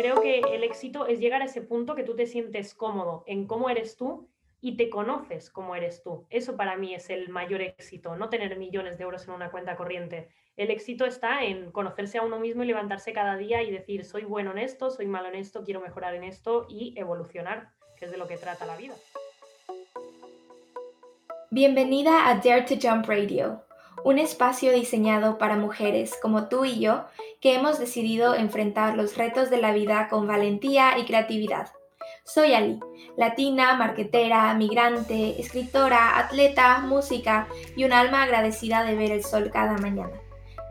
Creo que el éxito es llegar a ese punto que tú te sientes cómodo en cómo eres tú y te conoces cómo eres tú. Eso para mí es el mayor éxito, no tener millones de euros en una cuenta corriente. El éxito está en conocerse a uno mismo y levantarse cada día y decir, soy bueno en esto, soy malo en esto, quiero mejorar en esto y evolucionar, que es de lo que trata la vida. Bienvenida a Dare to Jump Radio, un espacio diseñado para mujeres como tú y yo que hemos decidido enfrentar los retos de la vida con valentía y creatividad soy Ali, latina, marquetera, migrante, escritora, atleta, música y un alma agradecida de ver el sol cada mañana.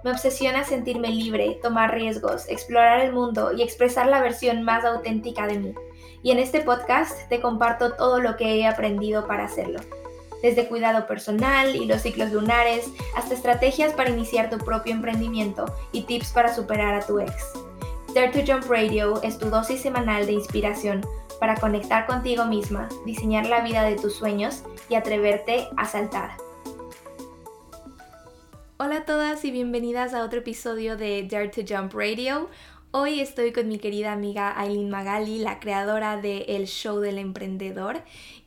Me obsesiona sentirme libre, tomar riesgos, explorar el mundo y expresar la versión más auténtica de mí. Y en este podcast te comparto todo lo que he aprendido para hacerlo. Desde cuidado personal y los ciclos lunares hasta estrategias para iniciar tu propio emprendimiento y tips para superar a tu ex. Dare to Jump Radio es tu dosis semanal de inspiración para conectar contigo misma, diseñar la vida de tus sueños y atreverte a saltar. Hola a todas y bienvenidas a otro episodio de Dare to Jump Radio. Hoy estoy con mi querida amiga Aileen Magali, la creadora de El Show del Emprendedor.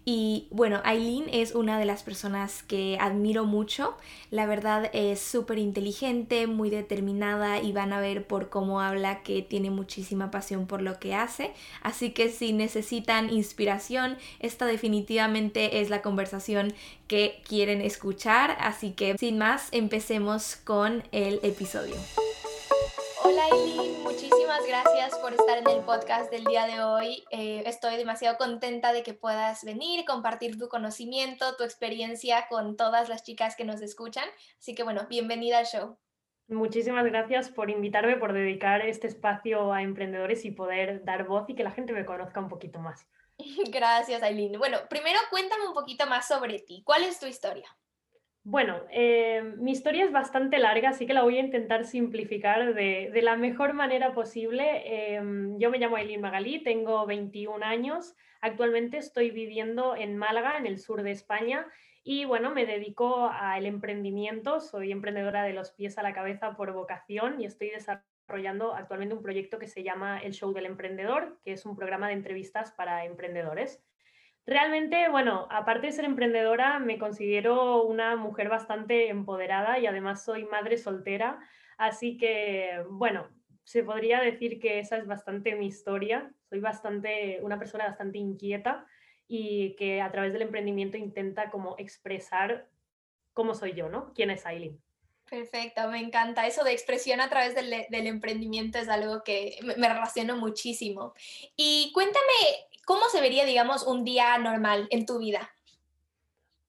Y bueno, Aileen es una de las personas que admiro mucho. La verdad es súper inteligente, muy determinada y van a ver por cómo habla que tiene muchísima pasión por lo que hace. Así que si necesitan inspiración, esta definitivamente es la conversación que quieren escuchar. Así que sin más, empecemos con el episodio. Hola Eileen, muchísimas gracias por estar en el podcast del día de hoy. Eh, estoy demasiado contenta de que puedas venir compartir tu conocimiento, tu experiencia con todas las chicas que nos escuchan. Así que bueno, bienvenida al show. Muchísimas gracias por invitarme, por dedicar este espacio a emprendedores y poder dar voz y que la gente me conozca un poquito más. Gracias, Aileen. Bueno, primero cuéntame un poquito más sobre ti. ¿Cuál es tu historia? Bueno, eh, mi historia es bastante larga, así que la voy a intentar simplificar de, la mejor manera posible. Em, yo me llamo Eileen Magalí, tengo 21 años, actualmente estoy viviendo en Málaga, en el sur de España, y bueno, me dedico al emprendimiento, soy emprendedora de los pies a la cabeza por vocación y estoy desarrollando actualmente un proyecto que se llama El Show del Emprendedor, que es un programa de entrevistas para emprendedores. Realmente, bueno, aparte de ser emprendedora, me considero una mujer bastante empoderada y además soy madre soltera, así que, bueno, se podría decir que esa es bastante mi historia. Soy bastante, una persona bastante inquieta y que a través del emprendimiento intenta como expresar cómo soy yo, ¿no? ¿Quién es Aileen? Perfecto, me encanta. Eso de expresión a través del, del emprendimiento es algo que me relaciono muchísimo. Y cuéntame, ¿cómo se vería, digamos, un día normal en tu vida?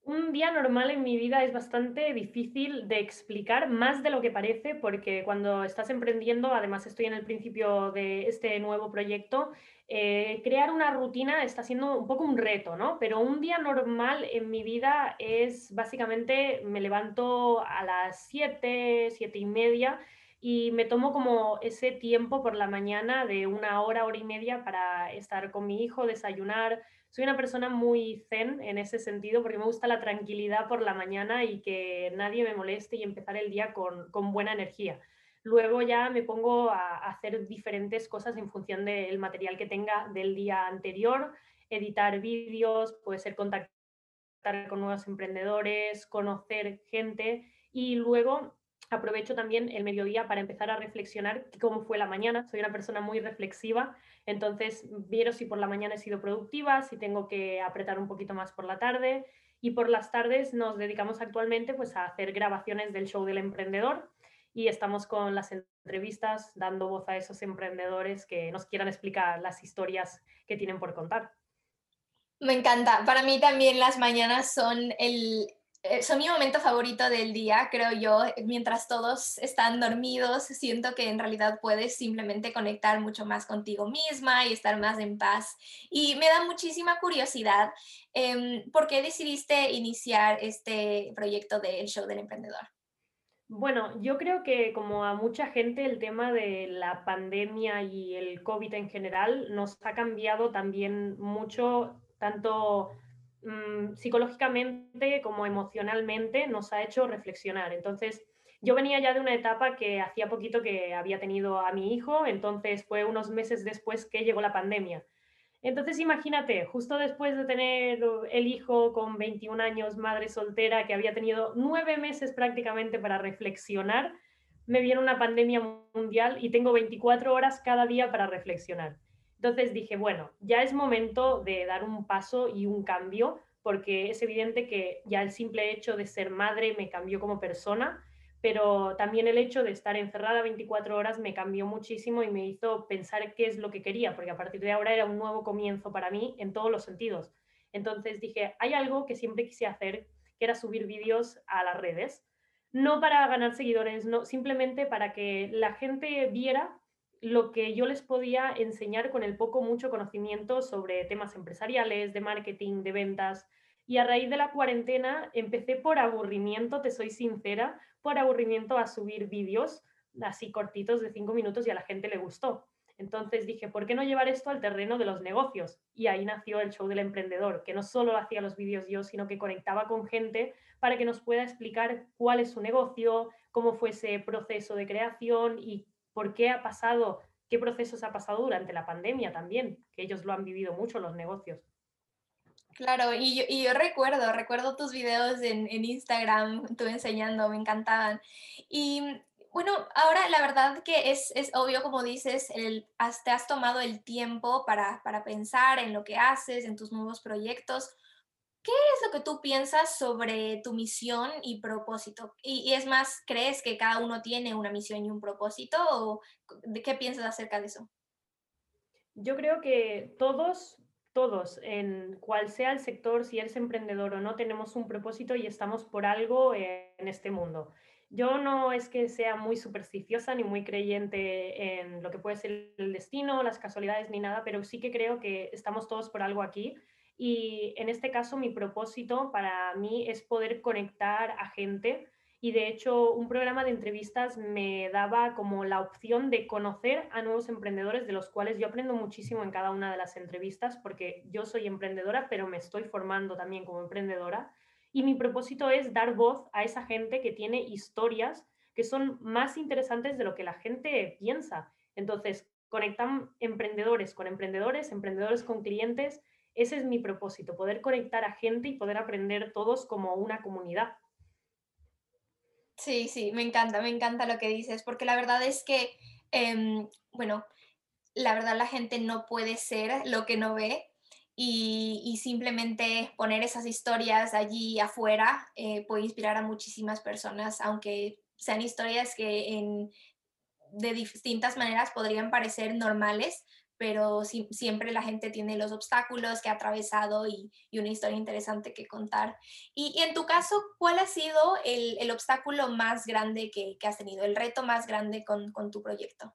Un día normal en mi vida es bastante difícil de explicar, más de lo que parece, porque cuando estás emprendiendo, además estoy en el principio de este nuevo proyecto, eh, crear una rutina está siendo un poco un reto, ¿no? Pero un día normal en mi vida es básicamente me levanto a las 7, 7 y media y me tomo como ese tiempo por la mañana de una hora, hora y media para estar con mi hijo, desayunar. Soy una persona muy zen en ese sentido porque me gusta la tranquilidad por la mañana y que nadie me moleste y empezar el día con, buena energía. Luego ya me pongo a, hacer diferentes cosas en función del material que tenga del día anterior, editar vídeos, puede ser contactar con nuevos emprendedores, conocer gente y luego aprovecho también el mediodía para empezar a reflexionar cómo fue la mañana. Soy una persona muy reflexiva, entonces viero si por la mañana he sido productiva, si tengo que apretar un poquito más por la tarde. Y por las tardes nos dedicamos actualmente pues, a hacer grabaciones del show del emprendedor y estamos con las entrevistas dando voz a esos emprendedores que nos quieran explicar las historias que tienen por contar. Me encanta. Para mí también las mañanas son el, son mi momento favorito del día, creo yo. Mientras todos están dormidos, siento que en realidad puedes simplemente conectar mucho más contigo misma y estar más en paz. Y me da muchísima curiosidad, eh, ¿por qué decidiste iniciar este proyecto del Show del Emprendedor? Bueno, yo creo que como a mucha gente el tema de la pandemia y el COVID en general nos ha cambiado también mucho, tanto Mm, psicológicamente como emocionalmente nos ha hecho reflexionar. Entonces, yo venía ya de una etapa que hacía poquito que había tenido a mi hijo, entonces fue unos meses después que llegó la pandemia. Entonces imagínate, justo después de tener el hijo con 21 años, madre soltera, que había tenido nueve meses prácticamente para reflexionar, me viene una pandemia mundial y tengo 24 horas cada día para reflexionar. Entonces dije, bueno, ya es momento de dar un paso y un cambio, porque es evidente que ya el simple hecho de ser madre me cambió como persona pero también el hecho de estar encerrada 24 horas me cambió muchísimo y me hizo pensar qué es lo que quería, porque a partir de ahora era un nuevo comienzo para mí en todos los sentidos. Entonces dije, hay algo que siempre quise hacer, que era subir vídeos a las redes, no para ganar seguidores, no, simplemente para que la gente viera lo que yo les podía enseñar con el poco mucho conocimiento sobre temas empresariales, de marketing, de ventas. Y a raíz de la cuarentena empecé por aburrimiento, te soy sincera, por aburrimiento a subir vídeos así cortitos de cinco minutos y a la gente le gustó. Entonces dije, ¿por qué no llevar esto al terreno de los negocios? Y ahí nació el show del emprendedor, que no solo hacía los vídeos yo, sino que conectaba con gente para que nos pueda explicar cuál es su negocio, cómo fue ese proceso de creación y por qué ha pasado, qué procesos ha pasado durante la pandemia también, que ellos lo han vivido mucho los negocios. Claro, y yo, recuerdo, recuerdo tus videos en, Instagram, tú enseñando, me encantaban. Y bueno, ahora la verdad que es, es obvio, como dices, el, te has tomado el tiempo para, para pensar en lo que haces, en tus nuevos proyectos. ¿Qué es lo que tú piensas sobre tu misión y propósito? Y, es más, ¿crees que cada uno tiene una misión y un propósito? ¿O qué piensas acerca de eso? Yo creo que todos todos, en cual sea el sector, si eres emprendedor o no, tenemos un propósito y estamos por algo en este mundo. Yo no es que sea muy supersticiosa ni muy creyente en lo que puede ser el destino, las casualidades ni nada, pero sí que creo que estamos todos por algo aquí. Y en este caso mi propósito para mí es poder conectar a gente y de hecho un programa de entrevistas me daba como la opción de conocer a nuevos emprendedores de los cuales yo aprendo muchísimo en cada una de las entrevistas porque yo soy emprendedora pero me estoy formando también como emprendedora y mi propósito es dar voz a esa gente que tiene historias que son más interesantes de lo que la gente piensa. Entonces, conectan emprendedores con emprendedores, emprendedores con clientes. Ese es mi propósito, poder conectar a gente y poder aprender todos como una comunidad. Sí, sí, me encanta, me encanta lo que dices, porque la verdad es que, em, bueno, la verdad la gente no puede ser lo que no ve y, y simplemente poner esas historias allí afuera eh, puede inspirar a muchísimas personas, aunque sean historias que en, de distintas maneras podrían parecer normales, pero siempre la gente tiene los obstáculos que ha atravesado y, una historia interesante que contar. Y, en tu caso, ¿cuál ha sido el, obstáculo más grande que, has tenido, el reto más grande con, tu proyecto?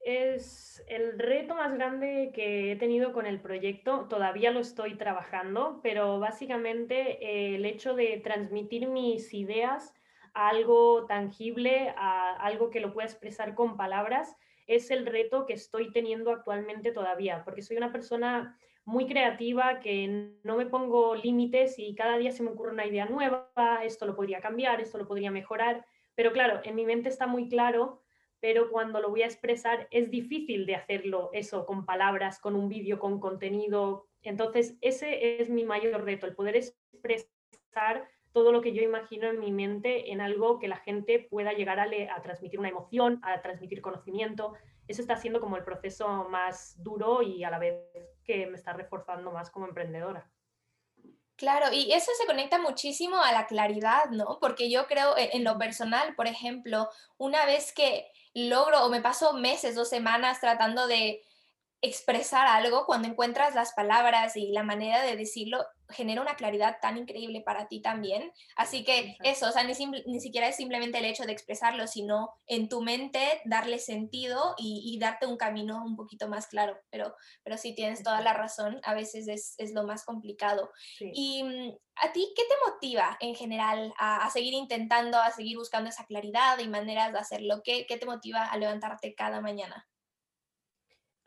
Es el reto más grande que he tenido con el proyecto, todavía lo estoy trabajando, pero básicamente eh, el hecho de transmitir mis ideas a algo tangible, a algo que lo pueda expresar con palabras, es el reto que estoy teniendo actualmente todavía, porque soy una persona muy creativa, que no me pongo límites y cada día se me ocurre una idea nueva, esto lo podría cambiar, esto lo podría mejorar, pero claro, en mi mente está muy claro, pero cuando lo voy a expresar es difícil de hacerlo eso con palabras, con un vídeo, con contenido. Entonces, ese es mi mayor reto, el poder expresar todo lo que yo imagino en mi mente en algo que la gente pueda llegar a, transmitir una emoción, a transmitir conocimiento. Eso está siendo como el proceso más duro y a la vez que me está reforzando más como emprendedora. Claro, y eso se conecta muchísimo a la claridad, ¿no? Porque yo creo e, en lo personal, por ejemplo, una vez que logro o me paso meses o semanas tratando de expresar algo, cuando encuentras las palabras y la manera de decirlo, genera una claridad tan increíble para ti también. Así que eso, o sea, ni, ni, siquiera es simplemente el hecho de expresarlo, sino en tu mente darle sentido y, darte un camino un poquito más claro. Pero, pero sí tienes toda la razón, a veces es, es lo más complicado. Y mm, a ti, ¿qué te motiva en general a, a, seguir intentando, a seguir buscando esa claridad y maneras de hacerlo? ¿Qué, qué te motiva a levantarte cada mañana?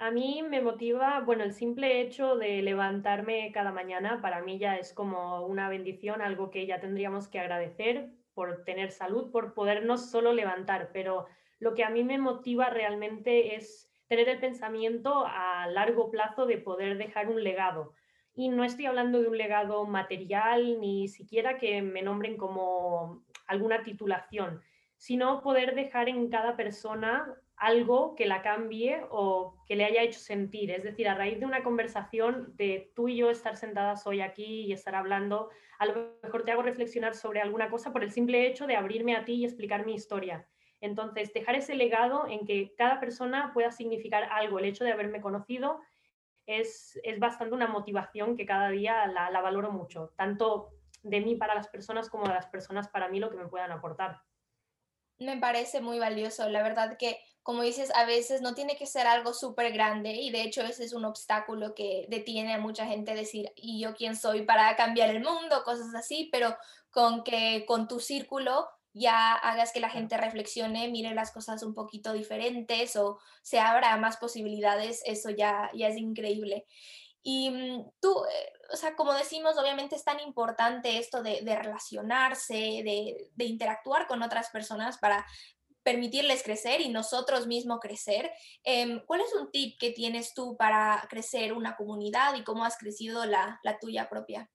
A mí me motiva, bueno, el simple hecho de levantarme cada mañana para mí ya es como una bendición, algo que ya tendríamos que agradecer. por tener salud, por podernos solo levantar, pero lo que a mí me motiva realmente es tener el pensamiento a largo plazo de poder dejar un legado. Y no estoy hablando de un legado material, ni siquiera que me nombren como alguna titulación, sino poder dejar en cada persona algo que la cambie o que le haya hecho sentir. Es decir, a raíz de una conversación de tú y yo estar sentadas hoy aquí y estar hablando, a lo mejor te hago reflexionar sobre alguna cosa por el simple hecho de abrirme a ti y explicar mi historia. Entonces, dejar ese legado en que cada persona pueda significar algo, el hecho de haberme conocido, es, bastante una motivación que cada día la, la valoro mucho, tanto de mí para las personas como de las personas para mí lo que me puedan aportar. Me parece muy valioso, la verdad que como dices, a veces no tiene que ser algo súper grande y de hecho ese es un obstáculo que detiene a mucha gente decir, ¿y yo quién soy para cambiar el mundo? Cosas así, pero con que con tu círculo ya hagas que la gente reflexione, mire las cosas un poquito diferentes o se abra más posibilidades, eso ya, ya es increíble. Y mm, tú, eh, o sea, como decimos, obviamente es tan importante esto de, relacionarse, de, de, interactuar con otras personas para permitirles crecer y nosotros mismos crecer. Em, ¿Cuál es un tip que tienes tú para crecer una comunidad y cómo has crecido la, la tuya propia?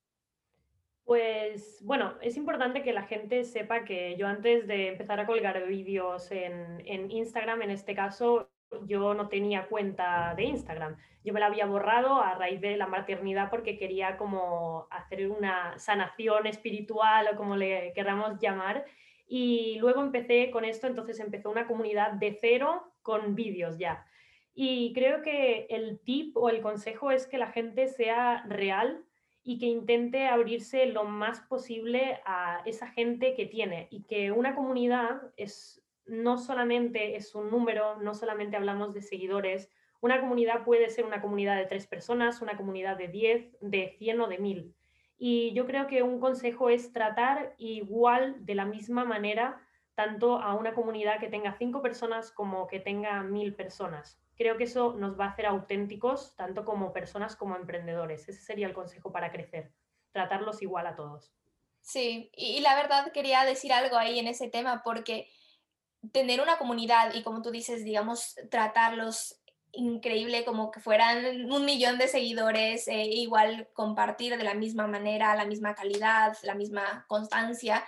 Pues bueno, es importante que la gente sepa que yo antes de empezar a colgar vídeos en, en, Instagram, en este caso, yo no tenía cuenta de Instagram. Yo me la había borrado a raíz de la maternidad porque quería como hacer una sanación espiritual o como le queramos llamar. Y luego empecé con esto, entonces empezó una comunidad de cero con vídeos ya. Y creo que el tip o el consejo es que la gente sea real y que intente abrirse lo más posible a esa gente que tiene y que una comunidad es no solamente es un número, no solamente hablamos de seguidores, una comunidad puede ser una comunidad de tres personas, una comunidad de diez, de cien o de mil. Y yo creo que un consejo es tratar igual, de la misma manera, tanto a una comunidad que tenga cinco personas como que tenga mil personas creo que eso nos va a hacer auténticos, tanto como personas como emprendedores. Ese sería el consejo para crecer, tratarlos igual a todos. Sí, y la verdad quería decir algo ahí en ese tema, porque tener una comunidad y como tú dices, digamos, tratarlos increíble como que fueran un millón de seguidores, eh, igual compartir de la misma manera, la misma calidad, la misma constancia,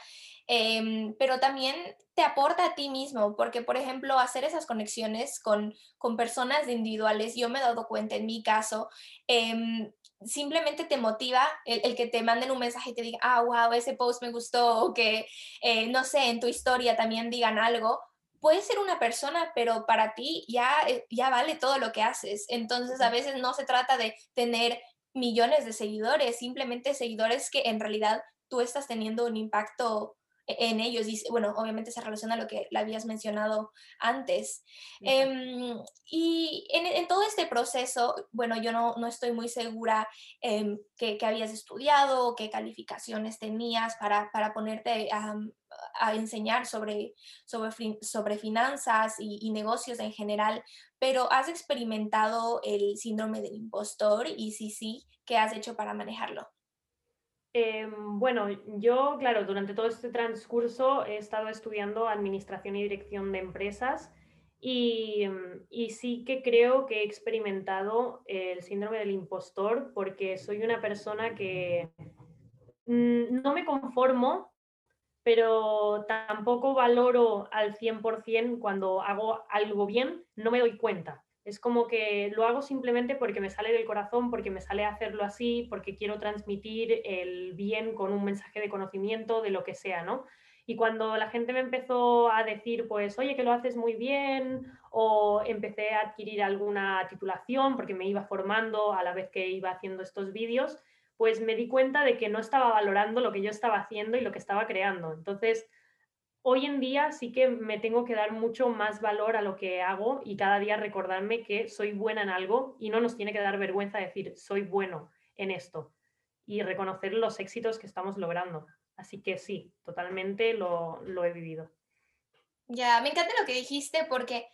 Em, pero también te aporta a ti mismo, porque por ejemplo, hacer esas conexiones con, con personas individuales, yo me he dado cuenta en mi caso, em, simplemente te motiva el, que te manden un mensaje y te digan, ah, wow, ese post me gustó, o que, eh, no sé, en tu historia también digan algo. Puede ser una persona, pero para ti ya, eh, ya vale todo lo que haces. Entonces, a veces no se trata de tener millones de seguidores, simplemente seguidores que en realidad tú estás teniendo un impacto en ellos. Y bueno, obviamente se relaciona a lo que le habías mencionado antes. Em, y en, todo este proceso, bueno, yo no, no estoy muy segura eh, qué, habías estudiado, qué calificaciones tenías para, para ponerte a, a, enseñar sobre, sobre, sobre finanzas y, y negocios en general, pero ¿has experimentado el síndrome del impostor? Y si sí, ¿qué has hecho para manejarlo? Em, bueno, yo, claro, durante todo este transcurso he estado estudiando Administración y Dirección de Empresas y, em, y, sí que creo que he experimentado el síndrome del impostor porque soy una persona que mm, no me conformo, pero tampoco valoro al 100% cuando hago algo bien, no me doy cuenta. Es como que lo hago simplemente porque me sale del corazón, porque me sale hacerlo así, porque quiero transmitir el bien con un mensaje de conocimiento, de lo que sea, ¿no? Y cuando la gente me empezó a decir, pues, oye, que lo haces muy bien, o empecé a adquirir alguna titulación porque me iba formando a la vez que iba haciendo estos vídeos, pues me di cuenta de que no estaba valorando lo que yo estaba haciendo y lo que estaba creando. Entonces, hoy en día sí que me tengo que dar mucho más valor a lo que hago y cada día recordarme que soy buena en algo y no nos tiene que dar vergüenza decir soy bueno en esto y reconocer los éxitos que estamos logrando. Así que sí, totalmente lo, lo he vivido. Ya, me encanta lo que dijiste porque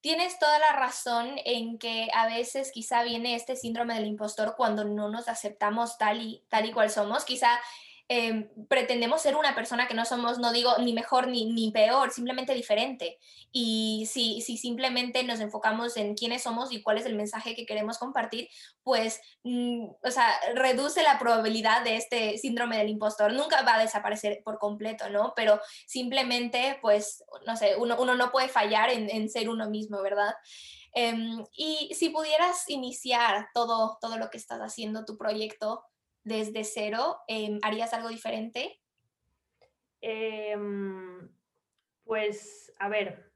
tienes toda la razón en que a veces quizá viene este síndrome del impostor cuando no nos aceptamos tal y, tal y cual somos. Quizá em, pretendemos ser una persona que no somos, no digo ni mejor ni, ni peor, simplemente diferente. Y si, si simplemente nos enfocamos en quiénes somos y cuál es el mensaje que queremos compartir, pues, mm, o sea, reduce la probabilidad de este síndrome del impostor. Nunca va a desaparecer por completo, ¿no? Pero simplemente, pues, no sé, uno, uno no puede fallar en, ser uno mismo, ¿verdad? Em, y si pudieras iniciar todo, todo lo que estás haciendo, tu proyecto desde cero, em, ¿harías algo diferente? Em, pues, a ver,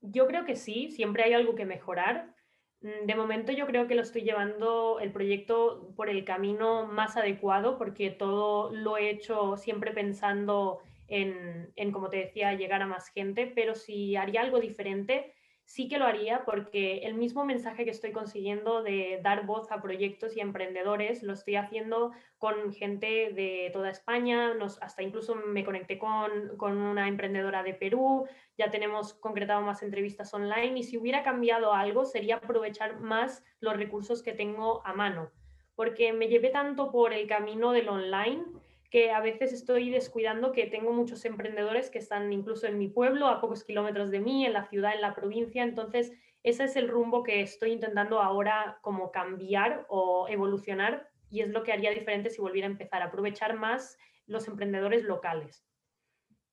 yo creo que sí, siempre hay algo que mejorar. Mm, de momento yo creo que lo estoy llevando el proyecto por el camino más adecuado porque todo lo he hecho siempre pensando en, en como te decía, llegar a más gente, pero si haría algo diferente, sí que lo haría porque el mismo mensaje que estoy consiguiendo de dar voz a proyectos y emprendedores lo estoy haciendo con gente de toda España, hasta incluso me conecté con, con una emprendedora de Perú, ya tenemos concretado más entrevistas online y si hubiera cambiado algo sería aprovechar más los recursos que tengo a mano, porque me llevé tanto por el camino del online que a veces estoy descuidando que tengo muchos emprendedores que están incluso en mi pueblo, a pocos kilómetros de mí, en la ciudad, en la provincia. Entonces, ese es el rumbo que estoy intentando ahora como cambiar o evolucionar y es lo que haría diferente si volviera a empezar, a aprovechar más los emprendedores locales.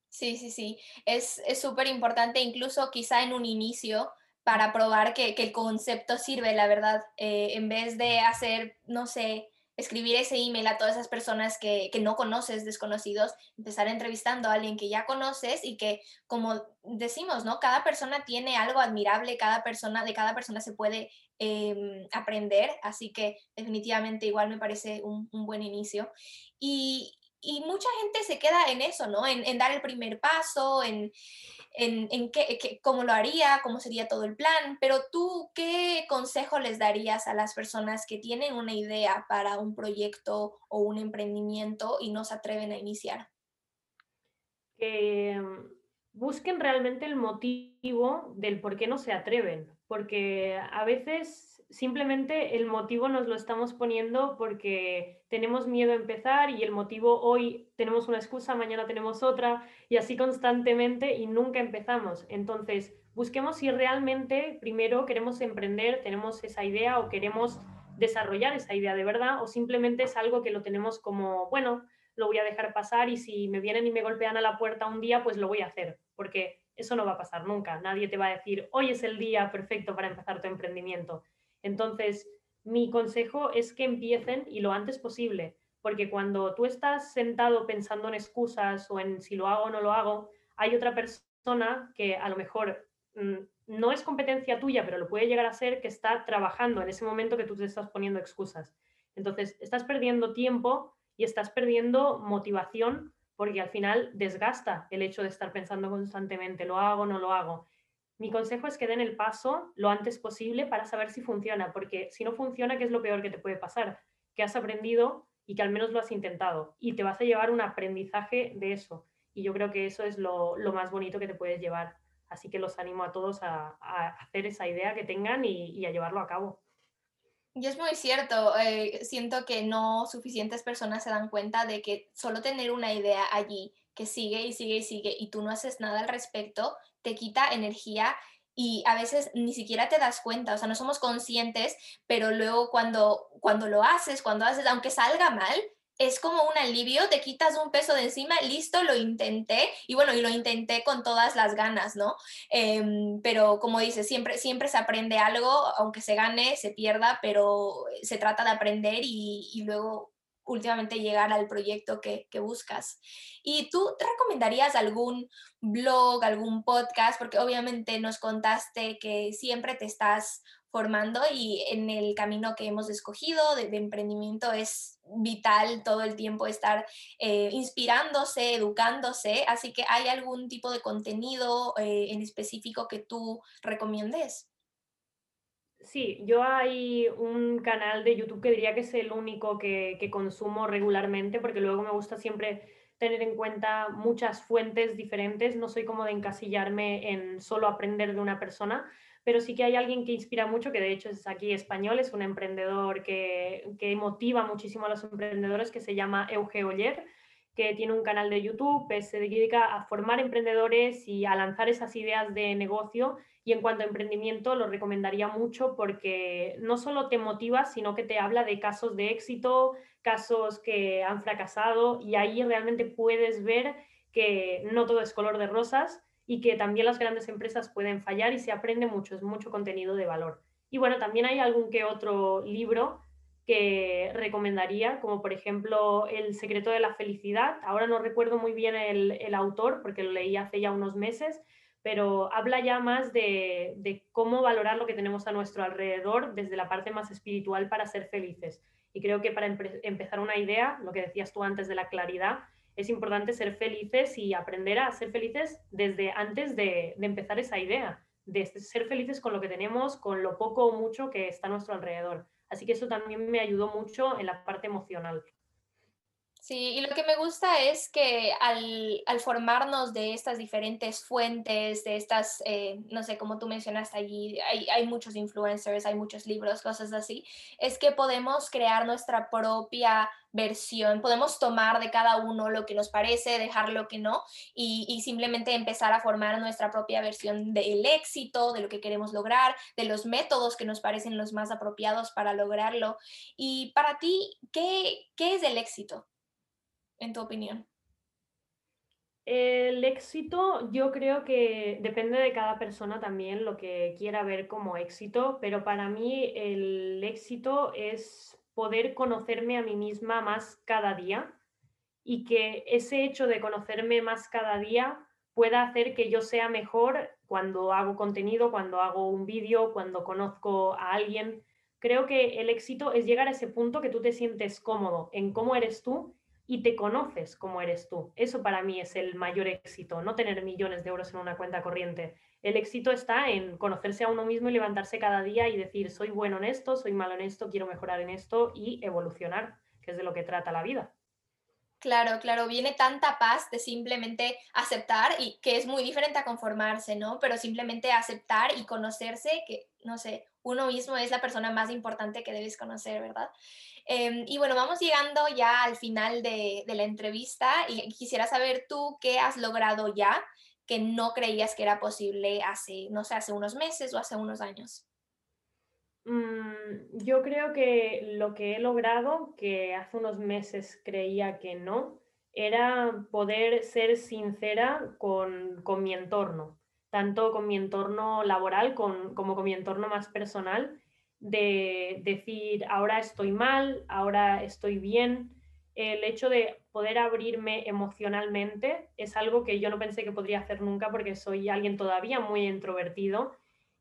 Sí, sí, sí, es súper importante, incluso quizá en un inicio, para probar que, el concepto sirve, la verdad, eh, en vez de hacer, no sé, escribir ese email a todas esas personas que, no conoces, desconocidos, empezar entrevistando a alguien que ya conoces y que, como decimos, ¿no? Cada persona tiene algo admirable, cada persona, de cada persona se puede em, aprender, así que definitivamente igual me parece un, un buen inicio. Y, y mucha gente se queda en eso, ¿no? En, dar el primer paso, en, en, qué, cómo lo haría, cómo sería todo el plan, pero tú, ¿qué consejo les darías a las personas que tienen una idea para un proyecto o un emprendimiento y no se atreven a iniciar? Que mm, busquen realmente el motivo del por qué no se atreven, porque a veces simplemente el motivo nos lo estamos poniendo porque tenemos miedo a empezar y el motivo hoy tenemos una excusa, mañana tenemos otra y así constantemente y nunca empezamos. Entonces, busquemos si realmente primero queremos emprender, tenemos esa idea o queremos desarrollar esa idea de verdad o simplemente es algo que lo tenemos como, bueno, lo voy a dejar pasar y si me vienen y me golpean a la puerta un día, pues lo voy a hacer, porque eso no va a pasar nunca. Nadie te va a decir, hoy es el día perfecto para empezar tu emprendimiento entonces, mi consejo es que empiecen y lo antes posible, porque cuando tú estás sentado pensando en excusas o en si lo hago o no lo hago, hay otra persona que a lo mejor mm, no es competencia tuya, pero lo puede llegar a ser que está trabajando en ese momento que tú te estás poniendo excusas. Entonces, estás perdiendo tiempo y estás perdiendo motivación porque al final desgasta el hecho de estar pensando constantemente, lo hago, no lo hago. Mi consejo es que den el paso lo antes posible para saber si funciona, porque si no funciona, ¿qué es lo peor que te puede pasar? Que has aprendido y que al menos lo has intentado y te vas a llevar un aprendizaje de eso. Y yo creo que eso es lo, más bonito que te puedes llevar. Así que los animo a todos a, hacer esa idea que tengan y, a llevarlo a cabo. Y es muy cierto, eh, siento que no suficientes personas se dan cuenta de que solo tener una idea allí sigue y sigue y sigue y tú no haces nada al respecto, te quita energía y a veces ni siquiera te das cuenta, o sea, no somos conscientes, pero luego cuando, cuando lo haces, cuando haces, aunque salga mal, es como un alivio, te quitas un peso de encima, listo, lo intenté y bueno, y lo intenté con todas las ganas, ¿no? Em, pero como dices, siempre, siempre se aprende algo, aunque se gane, se pierda, pero se trata de aprender y, y luego últimamente llegar al proyecto que, buscas. ¿Y tú te recomendarías algún blog, algún podcast? Porque obviamente nos contaste que siempre te estás formando y en el camino que hemos escogido de, emprendimiento es vital todo el tiempo estar eh, inspirándose, educándose. Así que ¿hay algún tipo de contenido eh, en específico que tú recomiendes? Sí, yo hay un canal de YouTube que diría que es el único que, consumo regularmente porque luego me gusta siempre tener en cuenta muchas fuentes diferentes. No soy como de encasillarme en solo aprender de una persona, pero sí que hay alguien que inspira mucho, que de hecho es aquí español, es un emprendedor que, que motiva muchísimo a los emprendedores, que se llama Euge Oller que tiene un canal de YouTube, pues, se dedica a formar emprendedores y a lanzar esas ideas de negocio. Y en cuanto a emprendimiento, lo recomendaría mucho porque no solo te motiva, sino que te habla de casos de éxito, casos que han fracasado y ahí realmente puedes ver que no todo es color de rosas y que también las grandes empresas pueden fallar y se aprende mucho, es mucho contenido de valor. Y bueno, también hay algún que otro libro que recomendaría, como por ejemplo El secreto de la felicidad. Ahora no recuerdo muy bien el, autor porque lo leí hace ya unos meses, pero habla ya más de, cómo valorar lo que tenemos a nuestro alrededor desde la parte más espiritual para ser felices. Y creo que para empezar una idea, lo que decías tú antes de la claridad, es importante ser felices y aprender a ser felices desde antes de, de empezar esa idea, de ser felices con lo que tenemos, con lo poco o mucho que está a nuestro alrededor. Así que eso también me ayudó mucho en la parte emocional. Sí, y lo que me gusta es que al, formarnos de estas diferentes fuentes, de estas, eh, no sé, como tú mencionaste allí, hay, hay, muchos influencers, hay muchos libros, cosas así, es que podemos crear nuestra propia versión, podemos tomar de cada uno lo que nos parece, dejar lo que no, y, y simplemente empezar a formar nuestra propia versión del éxito, de lo que queremos lograr, de los métodos que nos parecen los más apropiados para lograrlo. Y para ti, ¿qué, qué es el éxito? En tu opinión? El éxito yo creo que depende de cada persona también lo que quiera ver como éxito, pero para mí el éxito es poder conocerme a mí misma más cada día y que ese hecho de conocerme más cada día pueda hacer que yo sea mejor cuando hago contenido, cuando hago un vídeo, cuando conozco a alguien. Creo que el éxito es llegar a ese punto que tú te sientes cómodo en cómo eres tú y te conoces como eres tú. Eso para mí es el mayor éxito, no tener millones de euros en una cuenta corriente. El éxito está en conocerse a uno mismo y levantarse cada día y decir, soy bueno en esto, soy malo en esto, quiero mejorar en esto y evolucionar, que es de lo que trata la vida. Claro, claro, viene tanta paz de simplemente aceptar y que es muy diferente a conformarse, ¿no? Pero simplemente aceptar y conocerse que, no sé, uno mismo es la persona más importante que debes conocer, ¿verdad? Em, y bueno, vamos llegando ya al final de, la entrevista y quisiera saber tú qué has logrado ya que no creías que era posible hace, no sé, hace unos meses o hace unos años. Mm, yo creo que lo que he logrado, que hace unos meses creía que no, era poder ser sincera con, mi entorno, tanto con mi entorno laboral como con mi entorno más personal de decir, ahora estoy mal, ahora estoy bien. El hecho de poder abrirme emocionalmente es algo que yo no pensé que podría hacer nunca porque soy alguien todavía muy introvertido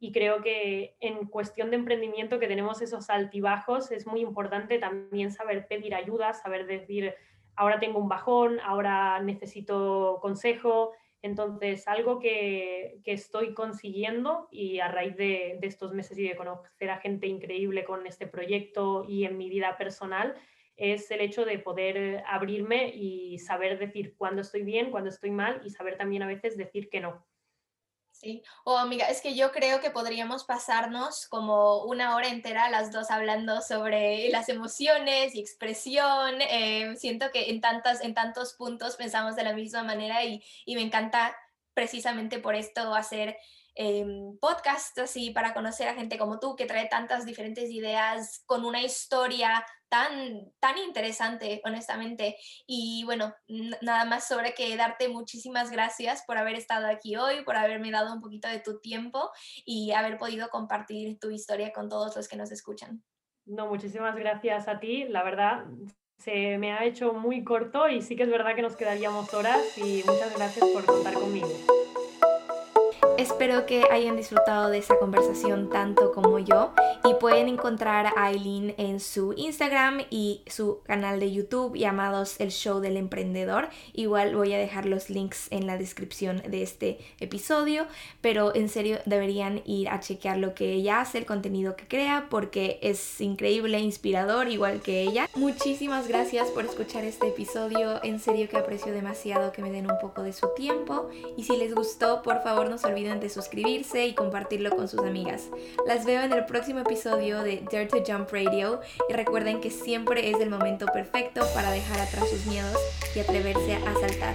y creo que en cuestión de emprendimiento que tenemos esos altibajos es muy importante también saber pedir ayuda, saber decir, ahora tengo un bajón, ahora necesito consejo, entonces, algo que, estoy consiguiendo y a raíz de, estos meses y de conocer a gente increíble con este proyecto y en mi vida personal, es el hecho de poder abrirme y saber decir cuándo estoy bien, cuándo estoy mal y saber también a veces decir que no. O amiga, es que yo creo que podríamos pasarnos como una hora entera las dos hablando sobre las emociones y expresión. Eh, siento que en, tantas, en tantos puntos pensamos de la misma manera y, y me encanta precisamente por esto hacer eh, podcasts así para conocer a gente como tú que trae tantas diferentes ideas con una historia tan, tan interesante, honestamente. Y bueno, nada más sobre que darte muchísimas gracias por haber estado aquí hoy, por haberme dado un poquito de tu tiempo y haber podido compartir tu historia con todos los que nos escuchan. No, muchísimas gracias a ti. La verdad, se me ha hecho muy corto y sí que es verdad que nos quedaríamos horas y muchas gracias por contar conmigo. Espero que hayan disfrutado de esa conversación tanto como yo y pueden encontrar a Aileen en su Instagram y su canal de YouTube llamados El Show del Emprendedor. Igual voy a dejar los links en la descripción de este episodio, pero en serio deberían ir a chequear lo que ella hace, el contenido que crea, porque es increíble, inspirador, igual que ella. Muchísimas gracias por escuchar este episodio, en serio que aprecio demasiado que me den un poco de su tiempo y si les gustó, por favor no se olviden olviden de suscribirse y compartirlo con sus amigas. Las veo en el próximo episodio de Dare to Jump Radio y recuerden que siempre es el momento perfecto para dejar atrás sus miedos y atreverse a saltar.